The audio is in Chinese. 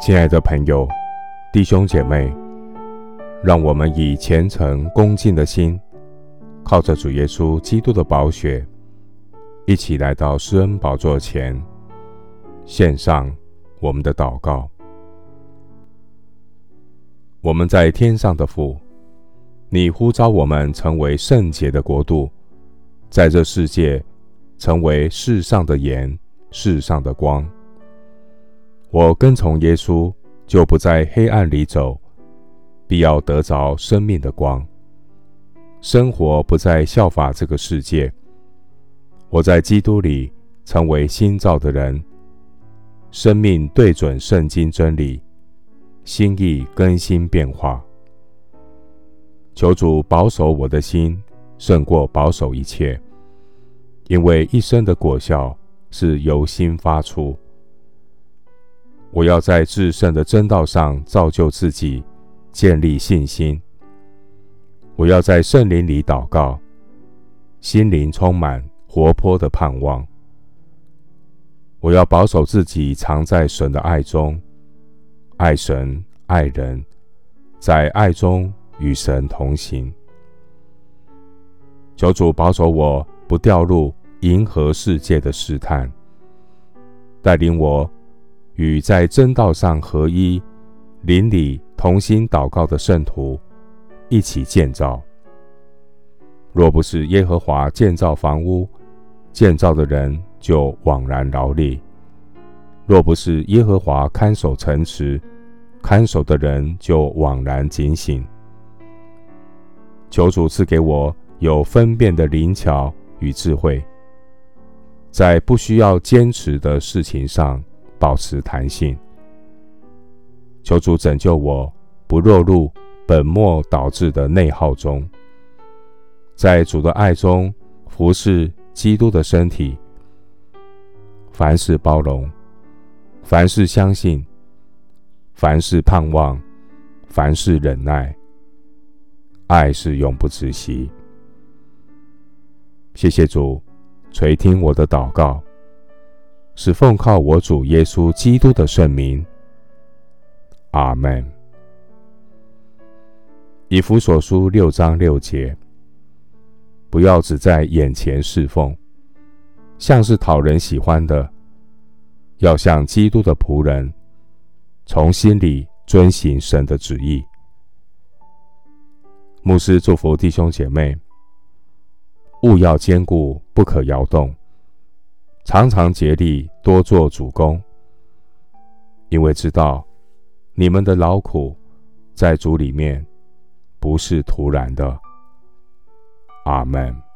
亲爱的朋友、弟兄姐妹，让我们以虔诚恭敬的心，靠着主耶稣基督的宝血，一起来到施恩宝座前，献上我们的祷告。我们在天上的父，你呼召我们成为圣洁的国度，在这世界成为世上的盐、世上的光。我跟从耶稣，就不在黑暗里走，必要得着生命的光。生活不再效法这个世界。我在基督里成为新造的人，生命对准圣经真理，心意更新变化。求主保守我的心，胜过保守一切，因为一生的果效是由心发出。我要在至圣的真道上造就自己，建立信心。我要在圣灵里祷告，心灵充满活泼的盼望。我要保守自己，藏在神的爱中，爱神爱人，在爱中与神同行。求主保守我不掉入银河世界的试探，带领我。与在真道上合一、邻里同心祷告的圣徒一起建造。若不是耶和华建造房屋，建造的人就枉然劳力；若不是耶和华看守城池，看守的人就枉然警醒。求主赐给我有分辨的灵巧与智慧，在不需要坚持的事情上。保持弹性，求主拯救我，不落入本末倒置的内耗中，在主的爱中服侍基督的身体。凡事包容，凡事相信，凡事盼望，凡事忍耐。爱是永不止息。谢谢主垂听我的祷告。是奉靠我主耶稣基督的圣名，阿门。以弗所书六章六节，不要只在眼前侍奉，像是讨人喜欢的，要像基督的仆人，从心里遵行神的旨意。牧师祝福弟兄姐妹，务要坚固，不可摇动。常常竭力多做主工，因为知道你们的劳苦在主里面不是徒然的。阿门。